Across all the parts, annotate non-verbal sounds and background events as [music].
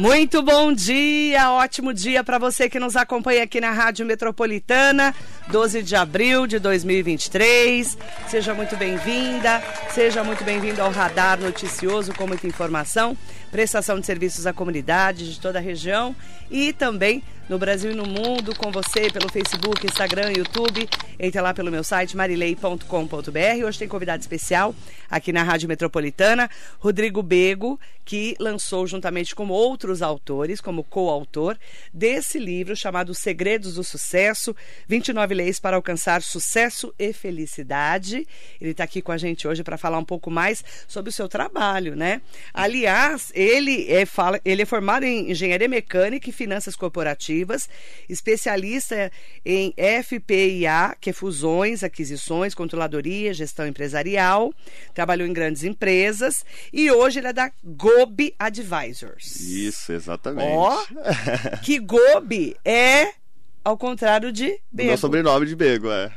Muito bom dia, ótimo dia para você que nos acompanha aqui na Rádio Metropolitana, 12 de abril de 2023. Seja muito bem-vinda, seja muito bem-vindo ao Radar Noticioso com muita informação, prestação de serviços à comunidade de toda a região e também no Brasil e no mundo com você pelo Facebook, Instagram, YouTube. Entre lá pelo meu site marilei.com.br. Hoje tem convidado especial aqui na Rádio Metropolitana, Rodrigo Bego, que lançou juntamente com outros autores, como coautor, desse livro chamado Segredos do Sucesso, 29 leis para alcançar sucesso e felicidade. Ele está aqui com a gente hoje para falar um pouco mais sobre o seu trabalho, né? Aliás, ele é, fala, ele é formado em engenharia mecânica e finanças corporativas especialista em FPIA, que é fusões, aquisições, controladoria, gestão empresarial, trabalhou em grandes empresas e hoje ele é da Gobi Advisors. Isso, exatamente. Ó, que Gobi é ao contrário de Bego. Meu sobrenome de Bego, é.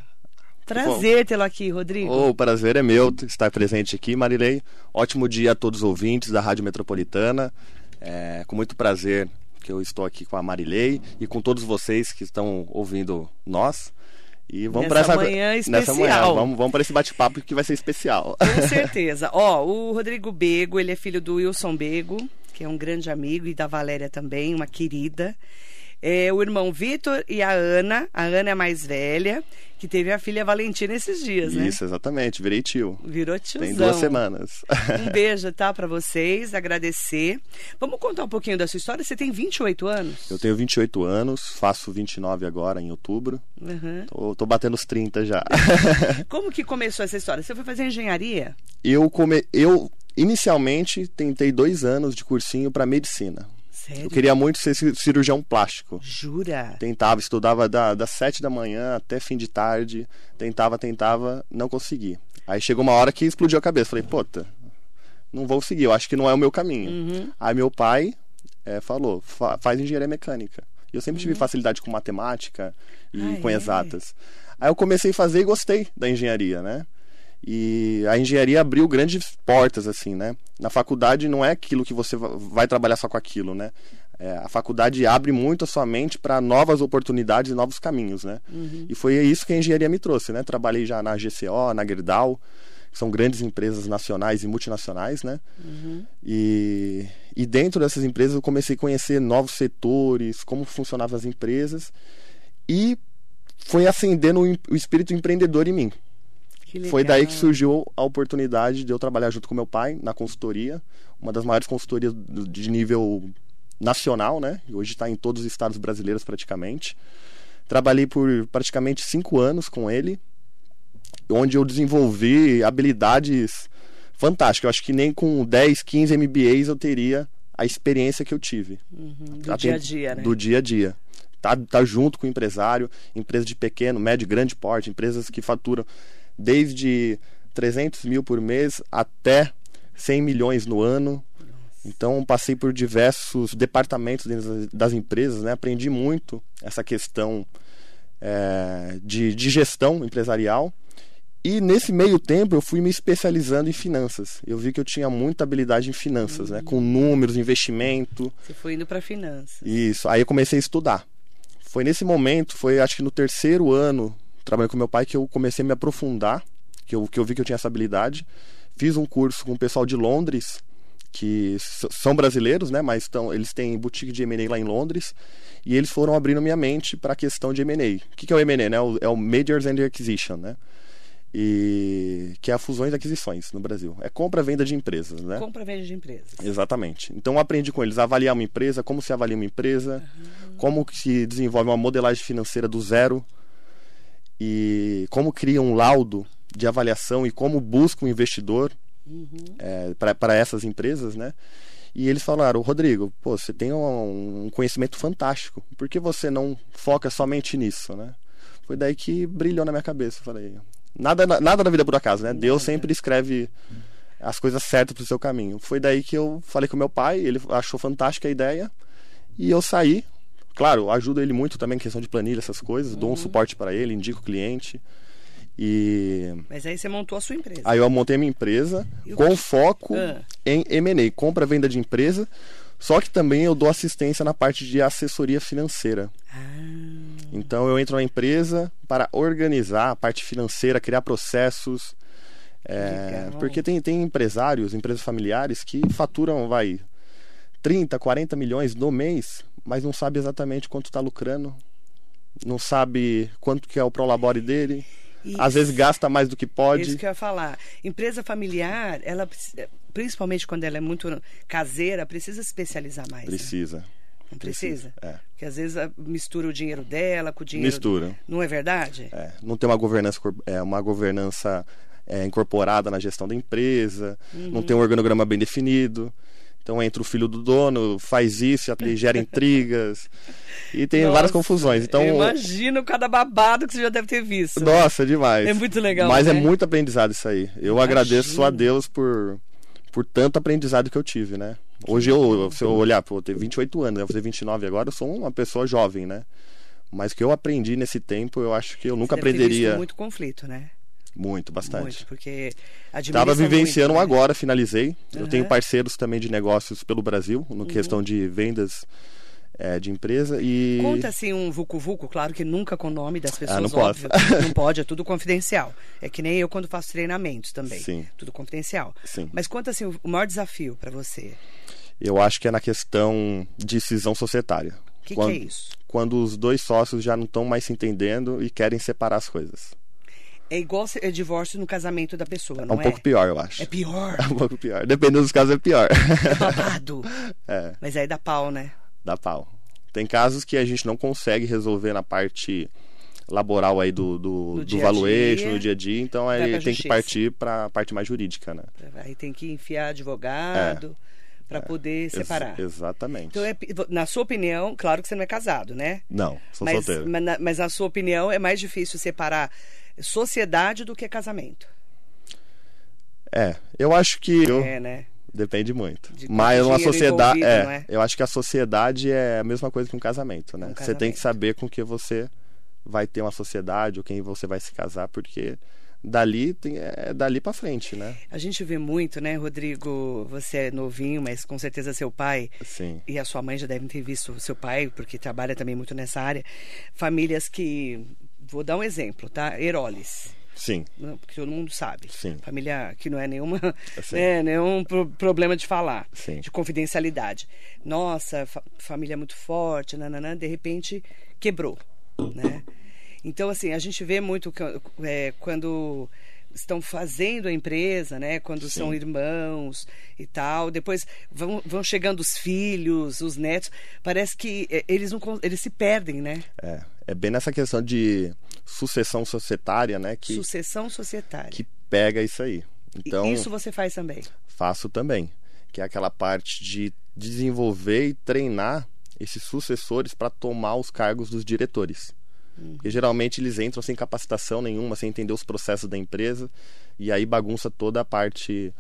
Prazer tê-lo aqui, Rodrigo. Oh, o prazer é meu estar presente aqui, Marilei. Ótimo dia a todos os ouvintes da Rádio Metropolitana. É, com muito prazer que eu estou aqui com a Marilei e com todos vocês que estão ouvindo nós. E vamos para essa manhã especial. Nessa manhã, vamos, vamos para esse bate-papo que vai ser especial. Com [laughs] certeza. Ó, o Rodrigo Bego, ele é filho do Wilson Bego, que é um grande amigo, e da Valéria também, uma querida. É, o irmão Vitor e a Ana. A Ana é a mais velha, que teve a filha Valentina esses dias, né? Isso, exatamente. Virei tio. Virou tiozão. Tem duas semanas. Um [laughs] beijo, tá, para vocês. Agradecer. Vamos contar um pouquinho da sua história. Você tem 28 anos? Eu tenho 28 anos, faço 29 agora, em outubro. Uhum. Tô, tô batendo os 30 já. [laughs] Como que começou essa história? Você foi fazer engenharia? Eu, come... eu inicialmente tentei dois anos de cursinho para medicina. Sério? Eu queria muito ser cirurgião plástico. Jura? Tentava, estudava da, das sete da manhã até fim de tarde. Tentava, tentava, não consegui. Aí chegou uma hora que explodiu a cabeça. Falei, puta, não vou seguir, eu acho que não é o meu caminho. Uhum. Aí meu pai é, falou, fa faz engenharia mecânica. E eu sempre tive uhum. facilidade com matemática e ah, com é? exatas. Aí eu comecei a fazer e gostei da engenharia, né? E a engenharia abriu grandes portas, assim, né? Na faculdade não é aquilo que você vai trabalhar só com aquilo, né? É, a faculdade abre muito a sua mente para novas oportunidades e novos caminhos, né? Uhum. E foi isso que a engenharia me trouxe, né? Trabalhei já na GCO, na Gerdau, que são grandes empresas nacionais e multinacionais, né? Uhum. E, e dentro dessas empresas eu comecei a conhecer novos setores, como funcionavam as empresas e foi acendendo o espírito empreendedor em mim. Foi daí que surgiu a oportunidade de eu trabalhar junto com meu pai na consultoria, uma das maiores consultorias de nível nacional, né? Hoje está em todos os estados brasileiros praticamente. Trabalhei por praticamente cinco anos com ele, onde eu desenvolvi habilidades fantásticas. Eu acho que nem com 10, 15 MBAs eu teria a experiência que eu tive. Uhum, do dia a dia, né? Do dia a dia. Tá, tá junto com o empresário, empresa de pequeno, médio grande porte, empresas que faturam desde 300 mil por mês até 100 milhões no ano. Então passei por diversos departamentos das empresas, né? aprendi muito essa questão é, de, de gestão empresarial. E nesse meio tempo eu fui me especializando em finanças. Eu vi que eu tinha muita habilidade em finanças, uhum. né? com números, investimento. Você foi indo para finanças. Isso. Aí eu comecei a estudar. Foi nesse momento, foi acho que no terceiro ano trabalhei com meu pai que eu comecei a me aprofundar, que eu, que eu vi que eu tinha essa habilidade. Fiz um curso com o pessoal de Londres, que são brasileiros, né, mas estão, eles têm boutique de M&A lá em Londres, e eles foram abrindo minha mente para a questão de M&A. O que, que é o M&A? Né? É o Majors and Acquisition, né? E que é a fusões e aquisições no Brasil. É compra venda de empresas, né? Compra venda de empresas. Exatamente. Então eu aprendi com eles a avaliar uma empresa, como se avalia uma empresa, uhum. como se desenvolve uma modelagem financeira do zero e como cria um laudo de avaliação e como busca um investidor uhum. é, para essas empresas, né? E eles falaram, Rodrigo, pô, você tem um, um, conhecimento fantástico, por que você não foca somente nisso, né? Foi daí que brilhou na minha cabeça, eu falei, nada, nada na vida é por acaso, né? Deus sempre escreve as coisas certas para o seu caminho. Foi daí que eu falei com meu pai, ele achou fantástica a ideia, e eu saí, Claro, ajudo ele muito também em questão de planilha, essas coisas, uhum. dou um uhum. suporte para ele, indico o cliente. E... Mas aí você montou a sua empresa. Aí eu montei a minha empresa com que... foco ah. em M&A, compra venda de empresa. Só que também eu dou assistência na parte de assessoria financeira. Ah, Então eu entro na empresa para organizar a parte financeira, criar processos. é, porque tem, tem empresários, empresas familiares que faturam, vai, 30, 40 milhões no mês, mas não sabe exatamente quanto está lucrando, não sabe quanto que é o prolabore dele, e às vezes gasta mais do que Isso pode. que eu ia falar. Empresa familiar, ela precisa- principalmente quando ela é muito caseira, precisa se especializar mais. né? Precisa. Não precisa? É. Porque às vezes a- mistura o dinheiro dela com o dinheiro. Mistura. Não é verdade? É, não tem uma governança, é, uma governança é, incorporada na gestão da empresa, não tem um organograma bem definido. Então entra o filho do dono, faz isso, e gera intrigas. E tem várias Nossa, confusões. Então, eu imagino cada babado que você já deve ter visto. nossa, demais. É muito legal, Mas é né? muito aprendizado isso aí. Eu Imagino. agradeço a Deus por, por tanto aprendizado que eu tive, né? Hoje eu, se eu olhar, pô, eu tenho 28 anos, eu vou fazer 29 agora, eu sou uma pessoa jovem, né? Mas o que eu aprendi nesse tempo, eu acho que eu nunca aprenderia muito conflito, né? Muito, bastante. Muito, porque Estava vivenciando muito, né? agora, finalizei. Eu Aham. tenho parceiros também de negócios pelo Brasil, Uhum. no questão de vendas é, de empresa. E Conta assim um vucu-vucu, claro que nunca com o nome das pessoas, Ah, não posso. óbvio. Não [laughs] pode, é tudo confidencial. É que nem eu quando faço treinamentos também. Sim. Tudo confidencial. Sim. Mas conta assim, o maior desafio para você. eu acho que é na questão de cisão societária. O que, que é isso? Quando os dois sócios já não estão mais se entendendo e querem separar as coisas. É igual é divórcio no casamento da pessoa, É não um é? pouco pior, eu acho. É pior. É um pouco pior. Dependendo dos casos, é pior. É babado. [laughs] é, Mas aí dá pau, né? dá pau. Tem casos que a gente não consegue resolver na parte laboral aí do, do, do dia valuation, dia, no dia a dia, então aí tem que partir para a parte mais jurídica, né? Aí tem que enfiar advogado para poder Ex- separar. exatamente. Então, é, na sua opinião, claro que você não é casado, né? Não, sou Mas, solteiro. mas, na, mas na sua opinião, é mais difícil separar sociedade do que casamento. É, eu acho que eu- É, né? depende muito. De Mas uma sociedade, é, é? eu acho que a sociedade é a mesma coisa que um casamento, né? Um Você tem casamento. que saber com que você vai ter uma sociedade ou quem você vai se casar, porque dali tem, é dali para frente, né? A gente vê muito, né, Rodrigo? Você é novinho, mas com certeza seu pai Sim. e a sua mãe já devem ter visto seu pai, porque trabalha também muito nessa área. Famílias que. Vou dar um exemplo, tá? Heroles. Sim. Porque todo mundo sabe. Sim. Família que não é nenhuma, [laughs] Sim. né, nenhum pro- problema de falar, Sim. de confidencialidade. Nossa, fa- família muito forte, nananã, de repente quebrou, né? Então, assim, a gente vê muito é, quando estão fazendo a empresa, né? Quando Sim. são irmãos e tal. Depois vão, vão chegando os filhos, os netos. Parece que é, eles, não, eles se perdem, né? É, é bem nessa questão de sucessão societária, né, que Sucessão societária. que pega isso aí. Então, Isso você faz também. faço também, que é aquela parte de desenvolver e treinar esses sucessores para tomar os cargos dos diretores. Porque geralmente eles entram sem capacitação nenhuma, sem entender os processos da empresa, e aí bagunça toda a parte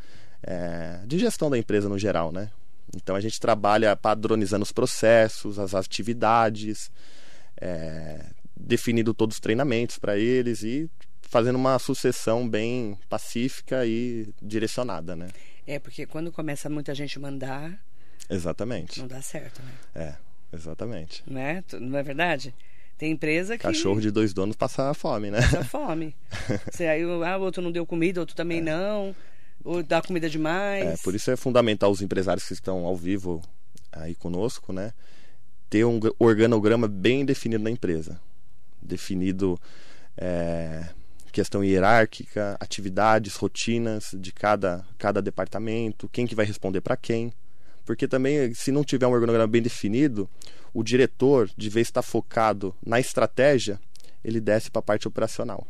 é, de gestão da empresa no geral, né? Então a gente trabalha padronizando os processos, as atividades, é, definindo todos os treinamentos para eles e fazendo uma sucessão bem pacífica e direcionada, né? É, porque quando começa muita gente mandar, Exatamente. não dá certo, né? É, exatamente. Não é, não é verdade? Tem empresa que Cachorro de dois donos passa fome, né? passa fome. [laughs] Você, aí ah, o outro não deu comida, outro também não. Ou dá comida demais. É, por isso é fundamental os empresários que estão ao vivo aí conosco, né? Ter um organograma bem definido na empresa. Definido é, questão hierárquica, atividades, rotinas de cada, cada departamento, quem que vai responder para quem. Porque também, se não tiver um organograma bem definido, o diretor, de vez estar focado na estratégia, ele desce para a parte operacional.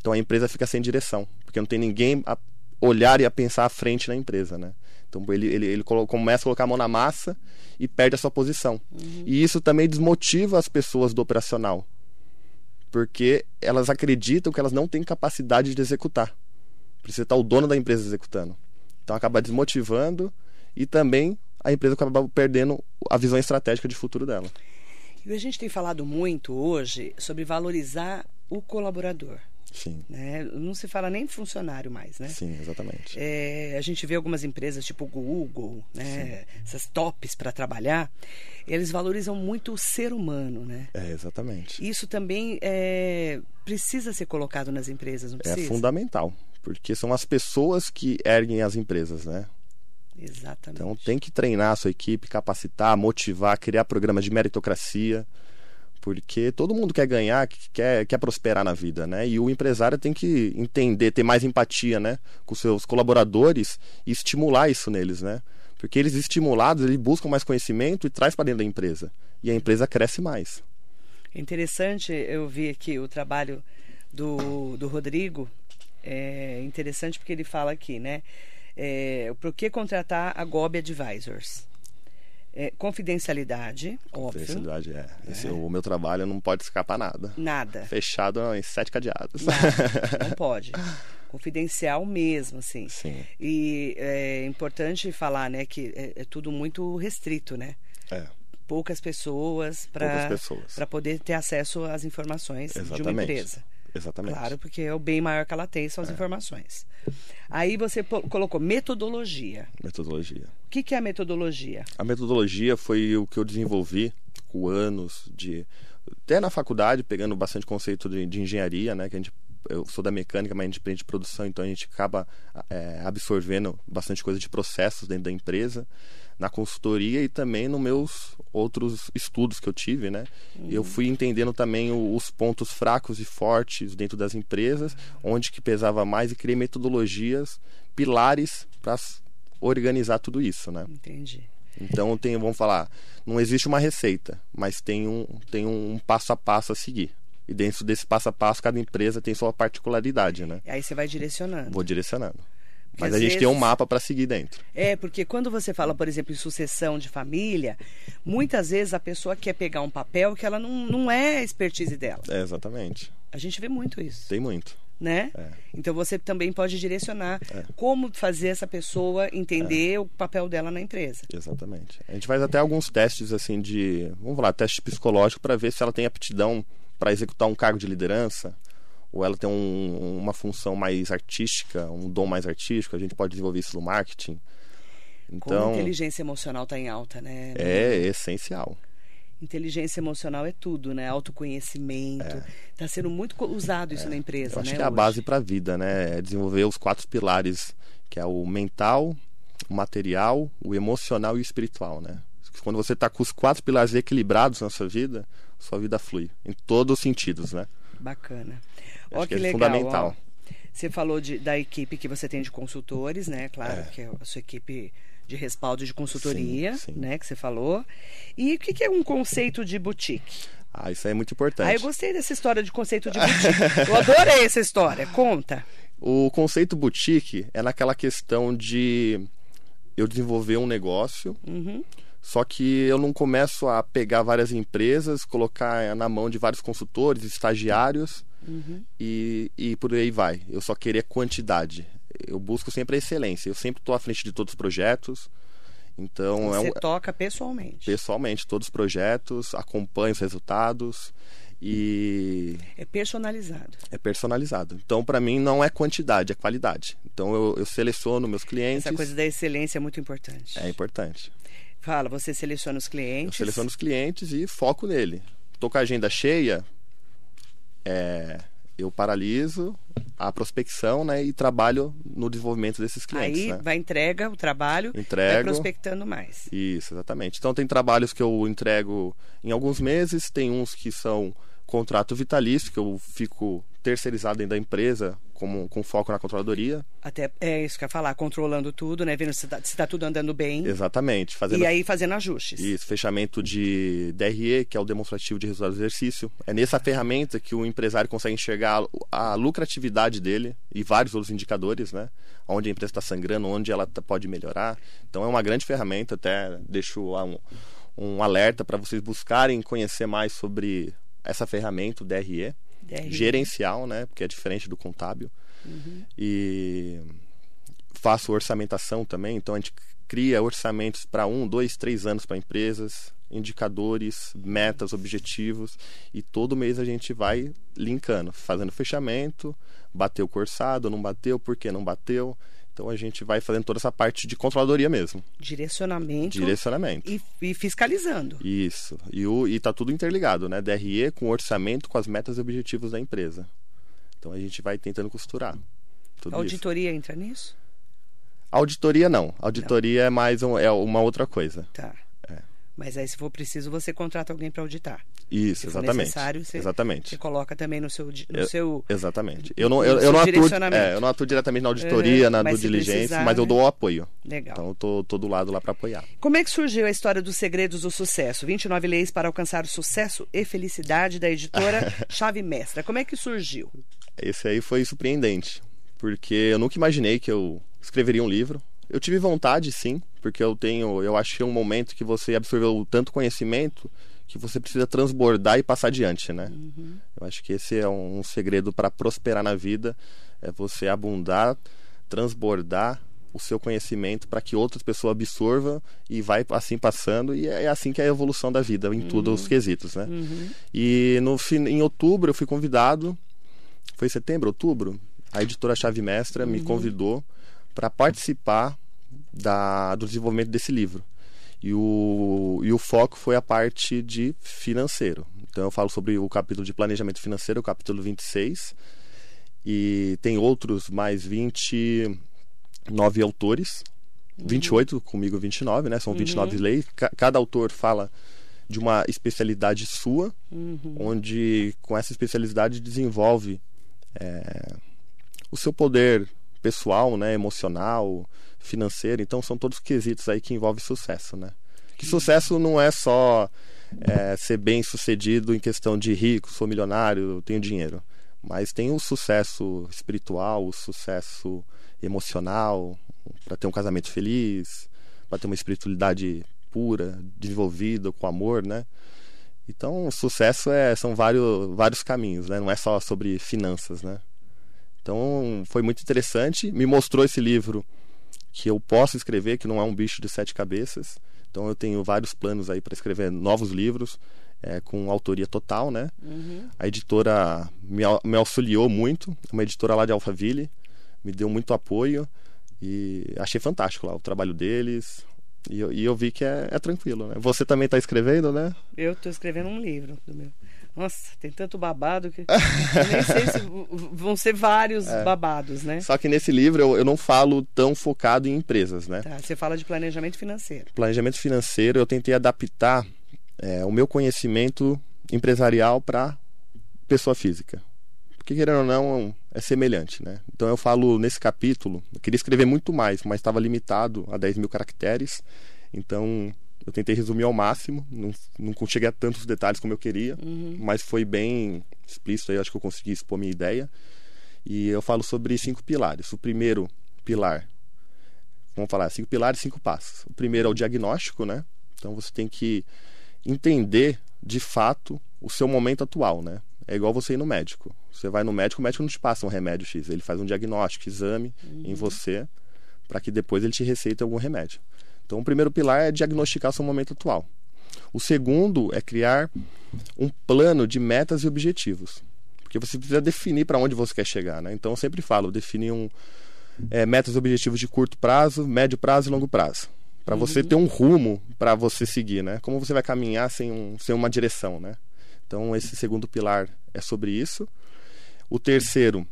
Então a empresa fica sem direção, porque não tem ninguém a olhar e a pensar à frente na empresa, né? Então ele, ele, ele começa a colocar a mão na massa e perde a sua posição. E isso também desmotiva as pessoas do operacional, porque elas acreditam que elas não têm capacidade de executar. Precisa estar o dono da empresa executando. Então acaba desmotivando e também a empresa acaba perdendo a visão estratégica de futuro dela. E a gente tem falado muito hoje sobre valorizar o colaborador. Sim. Né? Não se fala nem funcionário mais, né? Sim, exatamente. É, a gente vê algumas empresas tipo Google, né? Essas tops para trabalhar, eles valorizam muito o ser humano, né? É, exatamente. Isso também é, precisa ser colocado nas empresas, não precisa? É fundamental, porque são as pessoas que erguem as empresas, né? Exatamente. Então tem que treinar a sua equipe, capacitar, motivar, criar programas de meritocracia, porque todo mundo quer ganhar, quer, quer prosperar na vida, né? E o empresário tem que entender, ter mais empatia, né, com seus colaboradores e estimular isso neles, né? Porque eles estimulados, eles buscam mais conhecimento e traz para dentro da empresa. E a empresa cresce mais. Interessante, eu vi aqui o trabalho do, do Rodrigo. É interessante porque ele fala aqui, né? É, por que contratar a Gobi Advisors? É, confidencialidade, óbvio. Confidencialidade, é. Esse, é. O meu trabalho não pode escapar nada. Nada. Fechado em sete cadeados. Nada, [laughs] não pode. Confidencial mesmo, assim. Sim. E é importante falar, né, que é, é tudo muito restrito, né? É. Poucas pessoas para poder ter acesso às informações Exatamente. de uma empresa. Exatamente. Claro, porque é o bem maior que ela tem, são as é. informações. Aí você colocou metodologia. Metodologia. O que, que é a metodologia? A metodologia foi o que eu desenvolvi com anos de. Até na faculdade, pegando bastante conceito de, de engenharia, né? Que a gente eu sou da mecânica, mas a gente aprende produção, então a gente acaba é, absorvendo bastante coisa de processos dentro da empresa na consultoria e também nos meus outros estudos que eu tive, né? Uhum. Eu fui entendendo também o, os pontos fracos e fortes dentro das empresas, onde que pesava mais e criei metodologias, pilares para organizar tudo isso, né? Entendi. Então tem, vamos falar, não existe uma receita, mas tem um, tem um passo a passo a seguir. E dentro desse passo a passo, cada empresa tem sua particularidade, né? E aí você vai direcionando. Vou direcionando. Mas a gente vezes... tem um mapa para seguir dentro. É, porque quando você fala, por exemplo, em sucessão de família, muitas vezes a pessoa quer pegar um papel que ela não, não é expertise dela. É, exatamente. A gente vê muito isso. Tem muito. Né? É. Então você também pode direcionar é. como fazer essa pessoa entender é. o papel dela na empresa. Exatamente. A gente faz até alguns testes assim de, vamos falar, teste psicológico para ver se ela tem aptidão para executar um cargo de liderança ou ela tem um, uma função mais artística, um dom mais artístico, a gente pode desenvolver isso no marketing. Então, Como inteligência emocional está em alta, né? É essencial. Inteligência emocional é tudo, né? Autoconhecimento. Está é. Tá sendo muito usado isso é. na empresa, Eu acho né? que é a base para a vida, né? É desenvolver os quatro pilares, que é o mental, o material, o emocional e o espiritual, né? Quando você está com os quatro pilares equilibrados na sua vida, sua vida flui em todos os sentidos, né? Bacana. Ó, que, que é legal. Fundamental. Ó, você falou de, da equipe que você tem de consultores, né? Claro, é. que é a sua equipe de respaldo de consultoria, sim, sim. né? Que você falou. E o que, que é um conceito de boutique? Ah, isso aí é muito importante. Ah, eu gostei dessa história de conceito de boutique. eu adorei essa história. Conta. O conceito boutique é naquela questão de eu desenvolver um negócio. Uhum só que eu não começo a pegar várias empresas, colocar na mão de vários consultores, estagiários uhum. e, e por aí vai. Eu só queria quantidade. Eu busco sempre a excelência. Eu sempre estou à frente de todos os projetos. Então Você é um, toca pessoalmente. Pessoalmente, todos os projetos, acompanho os resultados e é personalizado. É personalizado. Então para mim não é quantidade, é qualidade. Então eu, eu seleciono meus clientes. Essa coisa da excelência é muito importante. É importante. Fala, você seleciona os clientes. Eu seleciono os clientes e foco nele. Estou com a agenda cheia, é, eu paraliso a prospecção né, e trabalho no desenvolvimento desses clientes. Aí né? vai entrega o trabalho, Entrego, vai prospectando mais. Isso, exatamente. Então tem trabalhos que eu entrego em alguns meses, tem uns que são contrato vitalício, que eu fico terceirizado dentro da empresa, como, com foco na controladoria. Até é isso que eu ia falar, controlando tudo, né? Vendo se está tá tudo andando bem. Exatamente. Fazendo, e aí fazendo ajustes. Isso, fechamento de DRE, que é o demonstrativo de resultado do exercício. É nessa ferramenta que o empresário consegue enxergar a, a lucratividade dele e vários outros indicadores, né? Onde a empresa está sangrando, onde ela tá, pode melhorar. Então é uma grande ferramenta, até deixo lá um, um alerta para vocês buscarem conhecer mais sobre essa ferramenta, o DRE, DRE, gerencial, né? Porque é diferente do contábil. Uhum. E faço orçamentação também, então a gente cria orçamentos para um, dois, três anos para empresas, indicadores, metas, objetivos e todo mês a gente vai linkando, fazendo fechamento, bateu o cursado, não bateu, por que não bateu. Então a gente vai fazendo toda essa parte de controladoria mesmo. Direcionamento. Direcionamento. E, e fiscalizando. Isso. E, o, e tá tudo interligado, né? DRE com orçamento, com as metas e objetivos da empresa. Então a gente vai tentando costurar. a auditoria isso. entra nisso? Auditoria não. Auditoria não. é mais um, é uma outra coisa. Tá. Mas aí, se for preciso, você contrata alguém para auditar. Isso, exatamente. necessário, você, exatamente. você coloca também no seu. No eu, seu exatamente. Eu não, eu, eu não, atuo, é, eu não atuo diretamente na auditoria, uhum, na due diligência, precisar, mas eu dou o apoio. Legal. Então, eu tô, tô do lado lá para apoiar. Como é que surgiu a história dos segredos do sucesso? 29 leis para alcançar o sucesso e felicidade da editora [laughs] Chave Mestra. Como é que surgiu? Esse aí foi surpreendente, porque eu nunca imaginei que eu escreveria um livro. Eu tive vontade, sim, porque eu tenho, eu acho que é um momento que você absorveu tanto conhecimento que você precisa transbordar e passar adiante, né? Uhum. Eu acho que esse é um, segredo para prosperar na vida, é você abundar, transbordar o seu conhecimento para que outras pessoas absorvam e vai assim passando e é assim que é a evolução da vida em uhum. todos os quesitos, né? Uhum. E no em outubro eu fui convidado, foi setembro, outubro, a editora Chave Mestra me uhum. convidou para participar da, do desenvolvimento desse livro. E o, e o foco foi a parte de financeiro. Então eu falo sobre o capítulo de planejamento financeiro, o capítulo 26. E tem outros mais 29 autores. Uhum. 28, comigo 29, né? São 29 uhum. leis. Cada autor fala de uma especialidade sua, uhum. onde com essa especialidade desenvolve é, o seu poder pessoal, né, emocional, financeiro. Então são todos quesitos aí que envolvem sucesso, né? Que sucesso não é só é, ser bem sucedido em questão de rico, sou milionário, tenho dinheiro. Mas tem o sucesso espiritual, o sucesso emocional, para ter um casamento feliz, para ter uma espiritualidade pura, desenvolvida, com amor, né? Então, o sucesso é, são vários, vários caminhos, né? Não é só sobre finanças, né? Então foi muito interessante, me mostrou esse livro que eu posso escrever, que não é um bicho de sete cabeças. Então eu tenho vários planos aí para escrever novos livros é, com autoria total, né? Uhum. A editora me, me auxiliou muito, uma editora lá de Alphaville, me deu muito apoio e achei fantástico lá o trabalho deles. E eu, e eu vi que é, é tranquilo, né? Você também está escrevendo, né? Eu estou escrevendo um livro do meu. Nossa, tem tanto babado que [laughs] nem sei se vão ser vários é. babados, né? Só que nesse livro eu, eu não falo tão focado em empresas, né? Tá, você fala de planejamento financeiro. Planejamento financeiro, eu tentei adaptar é, o meu conhecimento empresarial para pessoa física. Porque, querendo ou não, é semelhante, né? Então eu falo nesse capítulo, eu queria escrever muito mais, mas estava limitado a 10 mil caracteres. Então eu tentei resumir ao máximo, não, não cheguei a tantos detalhes como eu queria, uhum. mas foi bem explícito aí, acho que eu consegui expor minha ideia. E eu falo sobre cinco pilares. O primeiro pilar, vamos falar, cinco pilares, cinco passos. O primeiro é o diagnóstico, né? Então você tem que entender de fato o seu momento atual, né? É igual você ir no médico. Você vai no médico, o médico não te passa um remédio X, ele faz um diagnóstico, exame uhum. em você, para que depois ele te receite algum remédio. Então, o primeiro pilar é diagnosticar o seu momento atual. O segundo é criar um plano de metas e objetivos. Porque você precisa definir para onde você quer chegar. Né? Então, eu sempre falo, definir um, é, metas e objetivos de curto prazo, médio prazo e longo prazo. Para uhum. você ter um rumo para você seguir. Né? Como você vai caminhar sem, um, sem uma direção. Né? Então, esse segundo pilar é sobre isso. O terceiro,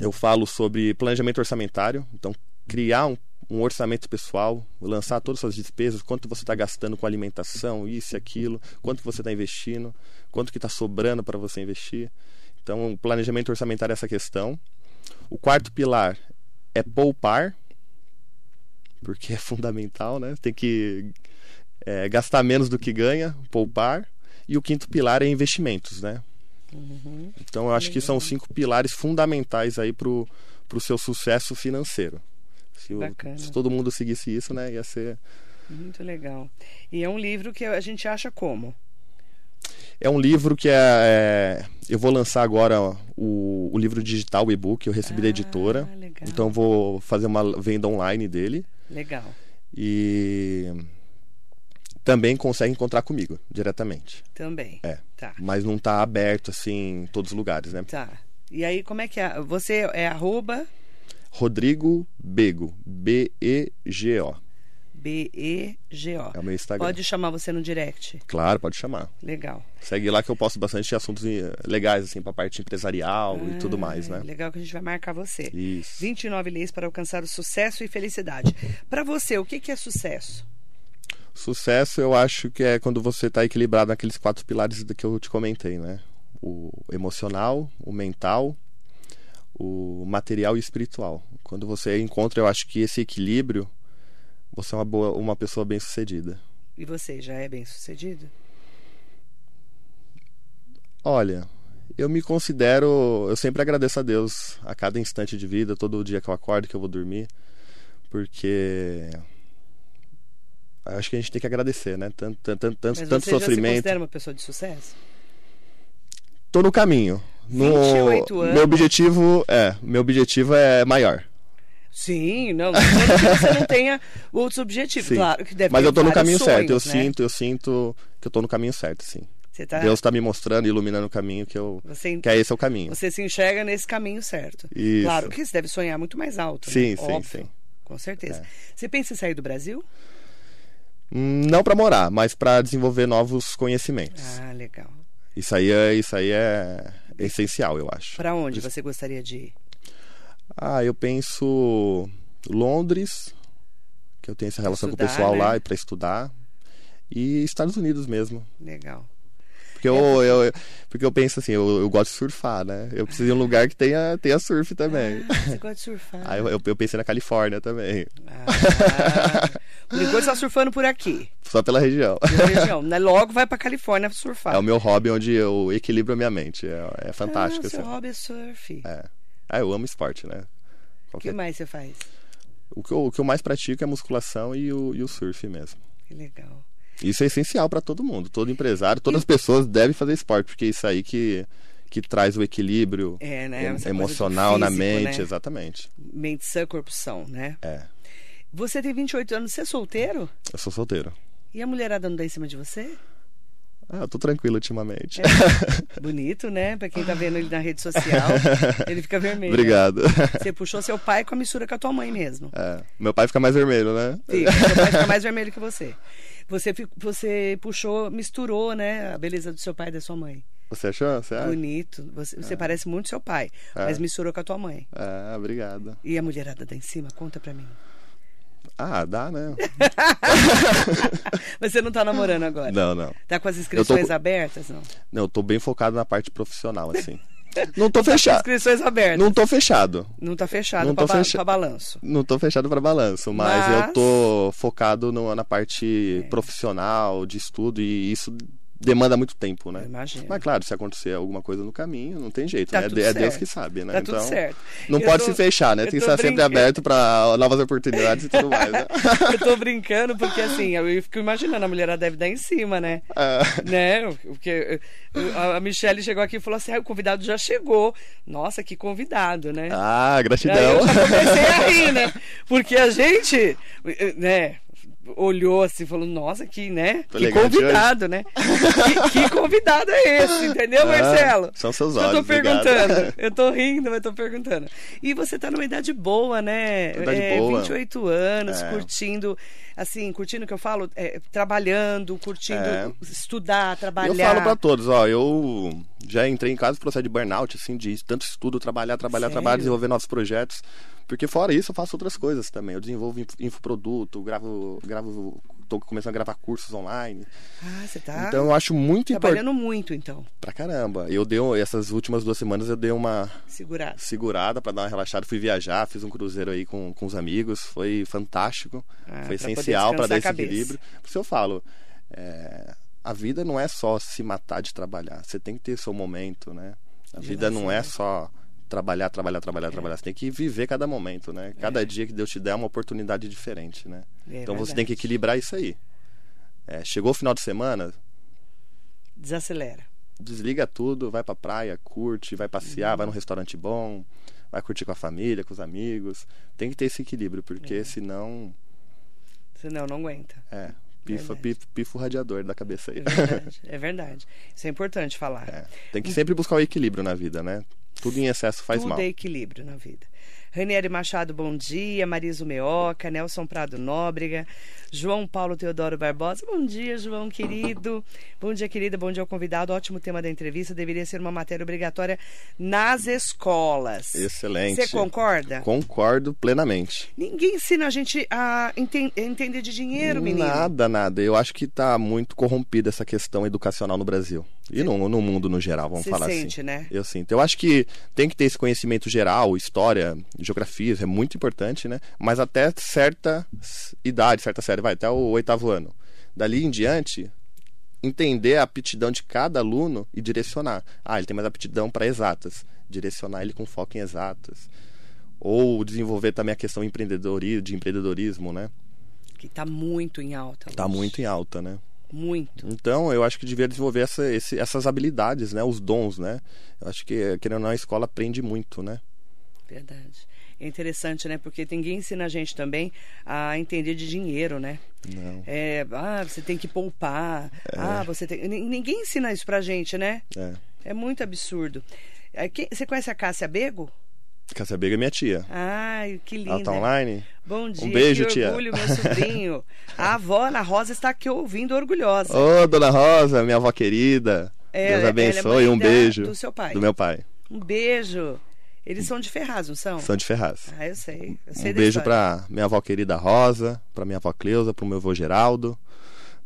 eu falo sobre planejamento orçamentário. Então, criar um um orçamento pessoal, lançar todas as suas despesas, quanto você está gastando com alimentação, isso e aquilo, quanto você está investindo, quanto que está sobrando para você investir. Então, o planejamento orçamentário é essa questão. O quarto pilar é poupar, porque é fundamental, né? Tem que é, gastar menos do que ganha, poupar. E o quinto pilar é investimentos, né? Uhum. Então, eu acho que são cinco pilares fundamentais aí para o seu sucesso financeiro. Se, todo mundo seguisse isso, né, ia ser. Muito legal. E é um livro que a gente acha como? É um livro que é, é eu vou lançar agora o, o livro digital, o e-book, eu recebi ah, da editora. Legal. Então vou fazer uma venda online dele. Legal. E também consegue encontrar comigo diretamente. Também. É. Tá. Mas não tá aberto assim em todos os lugares, né? Tá. E aí, como é que é? Você é arroba Rodrigo Bego. B-E-G-O. B-E-G-O. É o meu Instagram. Pode chamar você no direct. Claro, pode chamar. Legal. Segue lá que eu posto bastante assuntos eh, legais, assim, pra parte empresarial e tudo mais, Ah, né? Legal que a gente vai marcar você. Isso. 29 leis para alcançar o sucesso e felicidade. Para você, o que, que é sucesso? Sucesso eu acho que é quando você está equilibrado naqueles quatro pilares que eu te comentei, né? O emocional, o mental, o material e espiritual. Quando você encontra, eu acho que esse equilíbrio, você é uma boa, uma pessoa bem sucedida. E você já é bem sucedido? Olha, eu me considero, eu sempre agradeço a Deus a cada instante de vida, todo dia que eu acordo, que eu vou dormir, porque eu acho que a gente tem que agradecer, né? Tanto, tanto, tanto, Mas tanto você já se considera uma pessoa de sucesso? Tô no caminho. No... 28 anos. Meu objetivo é, meu objetivo é maior. Sim, não. Não que você não tenha outros objetivos. Sim. Claro que deve Mas eu tô no caminho certo. Eu sonhos, né? sinto, eu sinto que eu tô no caminho certo, sim. Tá, Deus tá me mostrando, iluminando o caminho que eu você, que é esse é o caminho. você se enxerga nesse caminho certo. Isso. Claro que você deve sonhar muito mais alto. né? Sim, sim, Óbvio, sim. Com certeza. É. Você pensa em sair do Brasil? Hum, Não para morar, mas para desenvolver novos conhecimentos. Ah, legal. Isso aí é isso aí é essencial, eu acho. Para onde você gostaria de ir? Ah, eu penso Londres, que eu tenho essa relação com o Estudar, pessoal né? lá e para estudar, e Estados Unidos mesmo. Legal. Porque eu, eu, porque eu penso assim, eu, eu gosto de surfar, né? Eu preciso de um lugar que tenha, tenha surf também. Ah, você gosta de surfar. Aí eu, eu, eu pensei na Califórnia também, Ah, [laughs] por enquanto você tá surfando por aqui. só pela região. na [laughs] região, né? Logo vai pra Califórnia surfar. É o meu hobby onde eu equilibro a minha mente. É, é fantástico. Ah, seu assim. hobby é surf. É. Ah, eu amo esporte, né? O que mais você faz? O, que eu, o que eu mais pratico é a musculação e o, e o surf mesmo. Que legal. Isso é essencial para todo mundo, todo empresário, todas as pessoas devem fazer esporte, porque é isso aí que, que traz o equilíbrio É, né? do emocional na físico, mente, né? exatamente. Mente sã, corpo são, né? É. Você tem 28 anos, você é solteiro? Eu sou solteiro. E a mulherada não dá em cima de você? Ah, eu tô tranquilo ultimamente. É. Bonito, né? Pra quem tá vendo ele na rede social, [laughs] ele fica vermelho. Obrigado. Você puxou seu pai com a mistura com a tua mãe mesmo. É, Meu pai fica mais vermelho, né? Fica, seu pai fica mais vermelho que você. Você, você puxou, misturou, né? A beleza do seu pai e da sua mãe. Você achou? Você acha? Bonito. Você, você parece muito seu pai, mas misturou com a tua mãe. É, obrigado. E a mulherada dá em cima? Conta pra mim. Ah, dá, né? [laughs] Mas você não tá namorando agora? Não, não. Tá com as inscrições com- abertas, não? Não, eu tô bem focado na parte profissional, assim. Não tô Tá fechado. inscrições abertas. Não tô fechado. Não tá fechado Não pra, tô ba- fecha- pra balanço. Não tô fechado para balanço, mas, Mas- eu tô focado no- na É. parte profissional, de estudo, e isso demanda muito tempo, né? Eu imagino. Mas claro, se acontecer alguma coisa no caminho, não tem jeito, Tá né? tudo É Deus que sabe, né? Tá então, não Eu pode tô- se fechar, né? Tem que estar sempre aberto para [laughs] novas oportunidades e tudo mais, né? [laughs] Eu tô brincando porque assim, eu fico imaginando, a mulherada deve dar em cima, né? É. Né? Porque a- Michelle chegou aqui e falou assim: ah, o convidado já chegou. Nossa, que convidado, né? Ah, Aí gratidão. eu já comecei a rir, né? Porque a gente, né? Olhou assim e falou, nossa, que, né? Tô Que convidado, né? Que, que convidado é esse, entendeu, [laughs] Ah, Marcelo? são seus Eu tô olhos, obrigado. perguntando. [laughs] Eu tô rindo, mas tô perguntando. E você tá numa idade boa, né? Idade é, boa. 28 anos, É. curtindo, assim, curtindo o que eu falo, é, trabalhando, curtindo É. estudar, trabalhar. Eu falo pra todos, ó, eu já entrei em casa processo de burnout, assim, de tanto estudo, trabalhar, trabalhar, Sério? trabalhar, desenvolver novos projetos. Porque fora isso, eu faço outras coisas também. Eu desenvolvo inf- infoproduto, gravo, gravo, tô começando a gravar cursos online. Ah, você tá Então eu acho muito importante trabalhando muito, então. pra caramba. Eu dei essas últimas duas semanas eu dei uma Segurado. segurada pra dar uma relaxada, fui viajar, fiz um cruzeiro aí com, com os amigos, foi fantástico, Ah, foi essencial pra dar esse equilíbrio. Por isso eu falo, é, a vida não é só se matar de trabalhar, você tem que ter seu momento, né? A vida não é só trabalhar, trabalhar, trabalhar, trabalhar, você tem que viver cada momento, né? Cada dia que Deus te der é uma oportunidade diferente, né? É então você tem que equilibrar isso aí. É, chegou o final de semana, Desacelera. desliga tudo, vai pra praia, curte, vai passear, vai num restaurante bom, vai curtir com a família, com os amigos. Tem que ter esse equilíbrio, porque É. senão, Senão não aguenta. é, Pifa, Verdade. pifo, pifo radiador da cabeça aí. É verdade, é verdade. Isso é importante falar. É, tem que sempre buscar o equilíbrio na vida, né? Tudo em excesso faz Tudo mal. é equilíbrio na vida. Ranieri Machado, bom dia. Mariso Meoca, Nelson Prado Nóbrega, João Paulo Teodoro Barbosa. Bom dia, João querido. Bom dia, querida. Bom dia ao convidado. Ótimo tema da entrevista. Deveria ser uma matéria obrigatória nas escolas. Excelente. Você concorda? Concordo plenamente. Ninguém ensina a gente a enten- entender de dinheiro, menino. Nada, nada. Eu acho que tá muito corrompida essa questão educacional no Brasil. E no, no mundo no geral, vamos Você falar sente, assim. né? Eu sinto. Eu acho que tem que ter esse conhecimento geral, história, geografia, é muito importante, né? Mas até certa idade, certa série, vai, até o oitavo ano. Dali em diante, entender a aptidão de cada aluno e direcionar. Ah, ele tem mais aptidão para exatas. Direcionar ele com foco em exatas. Ou desenvolver também a questão empreendedori- de empreendedorismo, né? Que tá muito em alta. Tá Lúcio. muito em alta, né? Muito. Então, eu acho que devia desenvolver essa, esse- essas habilidades, né? Os dons, né? Eu acho que, querendo ou não, a escola aprende muito, né? Verdade. É interessante, né? Porque ninguém ensina a gente também a entender de dinheiro, né? Não. É, ah, você tem que poupar. Ah, você tem. Nin- Ninguém ensina isso pra gente, né? É. É muito absurdo. É, Você conhece a Cássia Bego? Cássia Bega é minha tia. Ai, que linda. Ela tá online? Bom dia, beijo, que tia. orgulho, meu sobrinho. A avó Ana Rosa está aqui ouvindo orgulhosa. Ô, dona Rosa, minha avó querida. É, Deus é abençoe. mãe um beijo. do seu pai. Do meu pai. Um beijo. Eles são de Ferraz, não são? São de Ferraz. Ah, eu sei. Eu sei Um beijo pra minha avó querida Rosa, pra minha avó Cleusa, pro meu avô Geraldo,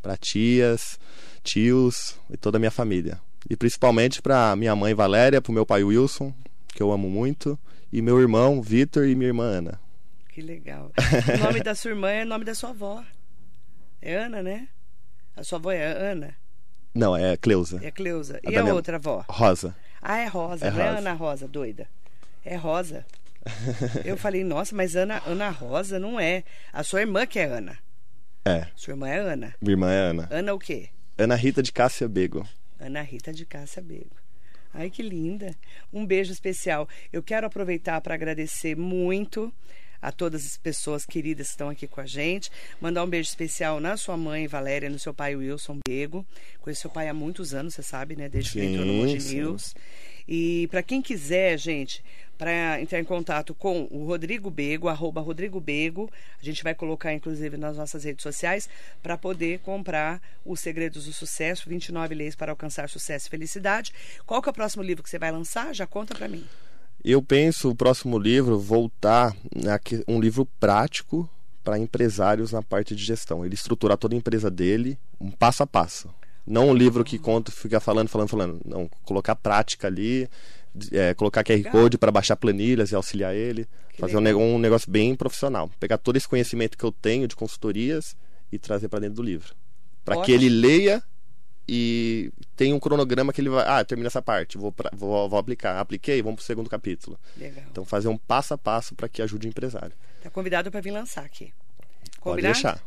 pra tias, tios e toda a minha família. E principalmente pra minha mãe Valéria, pro meu pai Wilson, que eu amo muito, e meu irmão Vitor e minha irmã Ana. Que legal. [laughs] O nome da sua irmã é o nome da sua avó. É Ana, né? A sua avó é Ana, Não, é Cleusa. é Cleusa. A E a minha- outra avó? Rosa. Ah, é Rosa, É não é. Ana Rosa, doida. É Rosa. [laughs] Eu falei, nossa, mas Ana, Ana Rosa não é. A sua irmã que é Ana. É, Sua irmã é Ana. minha irmã é Ana. Ana o quê? Ana Rita de Cássia Bego. Ana Rita de Cássia Bego. Ai, que linda. Um beijo especial. Eu quero aproveitar para agradecer muito a todas as pessoas queridas que estão aqui com a gente. Mandar um beijo especial na sua mãe, Valéria, no seu pai, Wilson Bego. Conheço seu pai há muitos anos, você sabe, né? Desde que ele entrou no Sim, sim. News. E para quem quiser, gente, para entrar em contato com o Rodrigo Bego, arroba Rodrigo Bego, a gente vai colocar inclusive nas nossas redes sociais para poder comprar Os Segredos do Sucesso, 29 leis para alcançar sucesso e felicidade. Qual que é o próximo livro que você vai lançar? Já conta para mim. Eu penso o próximo livro voltar naque- um livro prático para empresários na parte de gestão. Ele estruturar toda a empresa dele, um passo a passo. Não um livro que conta, fica falando, falando, falando. Não, colocar prática ali, é, colocar QR Legal. Code para baixar planilhas e auxiliar ele. Que fazer um, legal. um negócio bem profissional. Pegar todo esse conhecimento que eu tenho de consultorias e trazer para dentro do livro. Para que ele leia e tenha um cronograma que ele vai. Ah, termina essa parte, vou, pra- vou, vou aplicar. Apliquei, vamos para o segundo capítulo. Legal. Então, fazer um passo a passo para que ajude o empresário. Tá convidado para vir lançar aqui. Pode Combinado? deixar.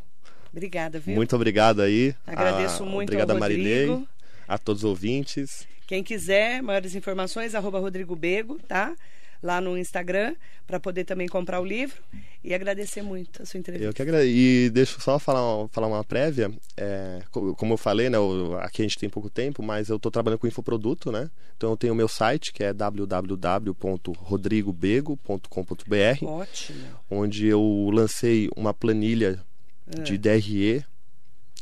Obrigada, viu? Muito obrigado aí. Agradeço a, muito Obrigado Marilei, a todos os ouvintes. Quem quiser maiores informações, arroba Rodrigo Bego, tá? Lá no Instagram, para poder também comprar o livro. E agradecer muito a sua entrevista. Eu que agradeço. E deixa eu só falar, falar uma prévia. É, co- como eu falei, né, o- aqui a gente tem pouco tempo, mas eu estou trabalhando com infoproduto, né? Então eu tenho o meu site, que é www.rodrigobego.com.br, Ótimo. onde eu lancei uma planilha É. de DRE,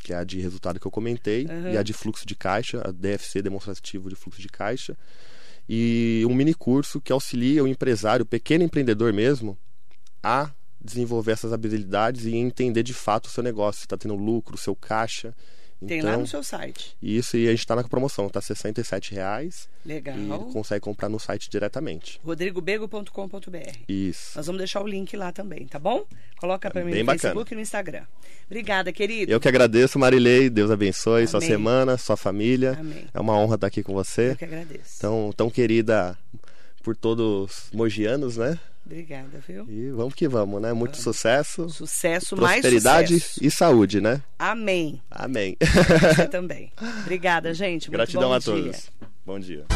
que é a de resultado que eu comentei, Uhum. e a de fluxo de caixa, a DFC demonstrativo de fluxo de caixa, e um mini curso que auxilia o empresário, o pequeno empreendedor mesmo, a desenvolver essas habilidades e entender de fato o seu negócio, se está tendo lucro, o seu caixa. Tem então, lá no seu site. Isso, e a gente está na promoção, está 67 reais Legal. e consegue comprar no site diretamente. rodrigobego.com.br. Isso. Nós vamos deixar o link lá também, tá bom? Coloca para mim Bem no bacana. Facebook e no Instagram. Obrigada, querido. Eu que agradeço, Marilei. Deus abençoe sua Amém. semana, sua família. Amém. É uma honra estar aqui com você. Eu que agradeço. Tão, tão querida por todos os mogianos, né? Obrigada, viu? E vamos que vamos, né? Muito sucesso, Sucesso, mais prosperidade sucesso. e saúde, né? Amém. Amém. Você também. Obrigada, gente. Muito Gratidão a dia. todos. Bom dia.